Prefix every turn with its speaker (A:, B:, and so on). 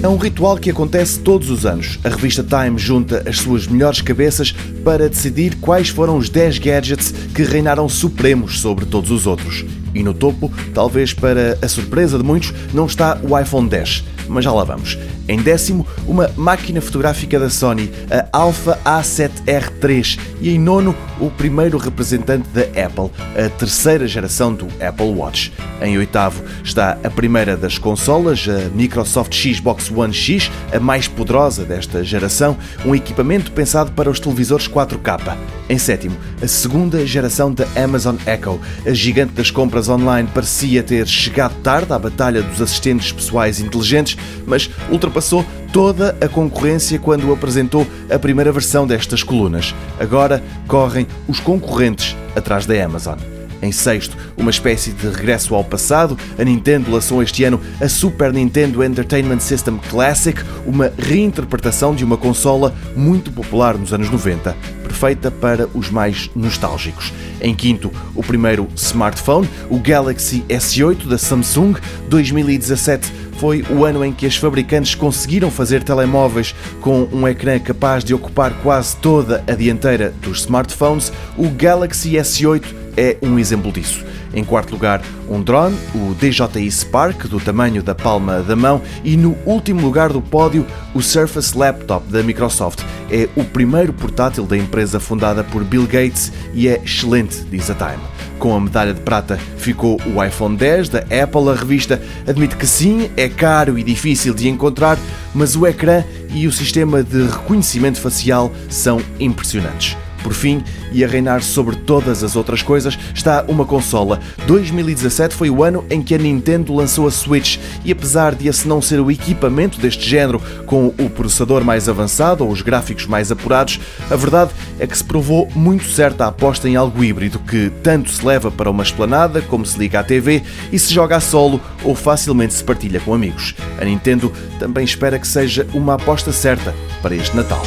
A: É um ritual que acontece todos os anos. A revista Time junta as suas melhores cabeças para decidir quais foram os 10 gadgets que reinaram supremos sobre todos os outros. E no topo, talvez para a surpresa de muitos, não está o iPhone 10, mas já lá vamos. Em décimo, uma máquina fotográfica da Sony, a Alpha A7R3. E em nono, o primeiro representante da Apple, a terceira geração do Apple Watch. Em oitavo está a primeira das consolas, a Microsoft Xbox One X, a mais poderosa desta geração, um equipamento pensado para os televisores 4K. Em sétimo, a segunda geração da Amazon Echo. A gigante das compras online parecia ter chegado tarde à batalha dos assistentes pessoais inteligentes, mas ultrapassou toda a concorrência quando apresentou a primeira versão destas colunas. Agora correm os concorrentes atrás da Amazon. Em sexto, uma espécie de regresso ao passado, a Nintendo lançou este ano a Super Nintendo Entertainment System Classic, uma reinterpretação de uma consola muito popular nos anos 90, perfeita para os mais nostálgicos. Em quinto, o primeiro smartphone, o Galaxy S8 da Samsung, 2017 foi o ano em que as fabricantes conseguiram fazer telemóveis com um ecrã capaz de ocupar quase toda a dianteira dos smartphones. O Galaxy S8 é um exemplo disso. Em quarto lugar, um drone, o DJI Spark, do tamanho da palma da mão, e no último lugar do pódio, o Surface Laptop da Microsoft. É o primeiro portátil da empresa fundada por Bill Gates e é excelente, diz a Time. Com a medalha de prata ficou o iPhone 10 da Apple. A revista admite que sim, é caro e difícil de encontrar, mas o ecrã e o sistema de reconhecimento facial são impressionantes. Por fim, e a reinar sobre todas as outras coisas, está uma consola. 2017 foi o ano em que a Nintendo lançou a Switch e apesar de esse não ser o equipamento deste género com o processador mais avançado ou os gráficos mais apurados, a verdade é que se provou muito certa a aposta em algo híbrido que tanto se leva para uma esplanada como se liga à TV e se joga a solo ou facilmente se partilha com amigos. A Nintendo também espera que seja uma aposta certa para este Natal.